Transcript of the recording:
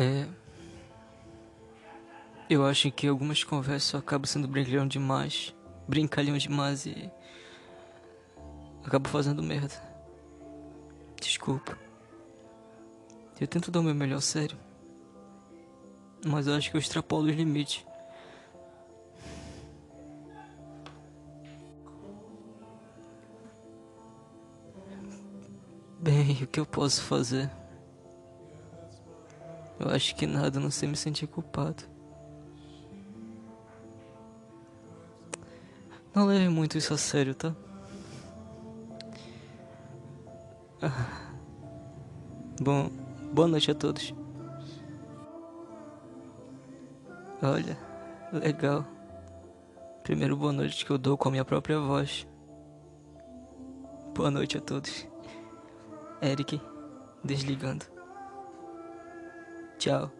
É. Eu acho que algumas conversas acabam sendo brincalhão demais. Brincalhão demais e. Acabo fazendo merda. Desculpa. Eu tento dar o meu melhor, sério. Mas eu acho que eu extrapolo os limites. Bem, o que eu posso fazer? Eu acho que nada, não sei me sentir culpado. Não leve muito isso a sério, tá? Ah. Bom, boa noite a todos. Olha, legal. Primeiro boa noite que eu dou com a minha própria voz. Boa noite a todos. Eric, desligando. Ciao.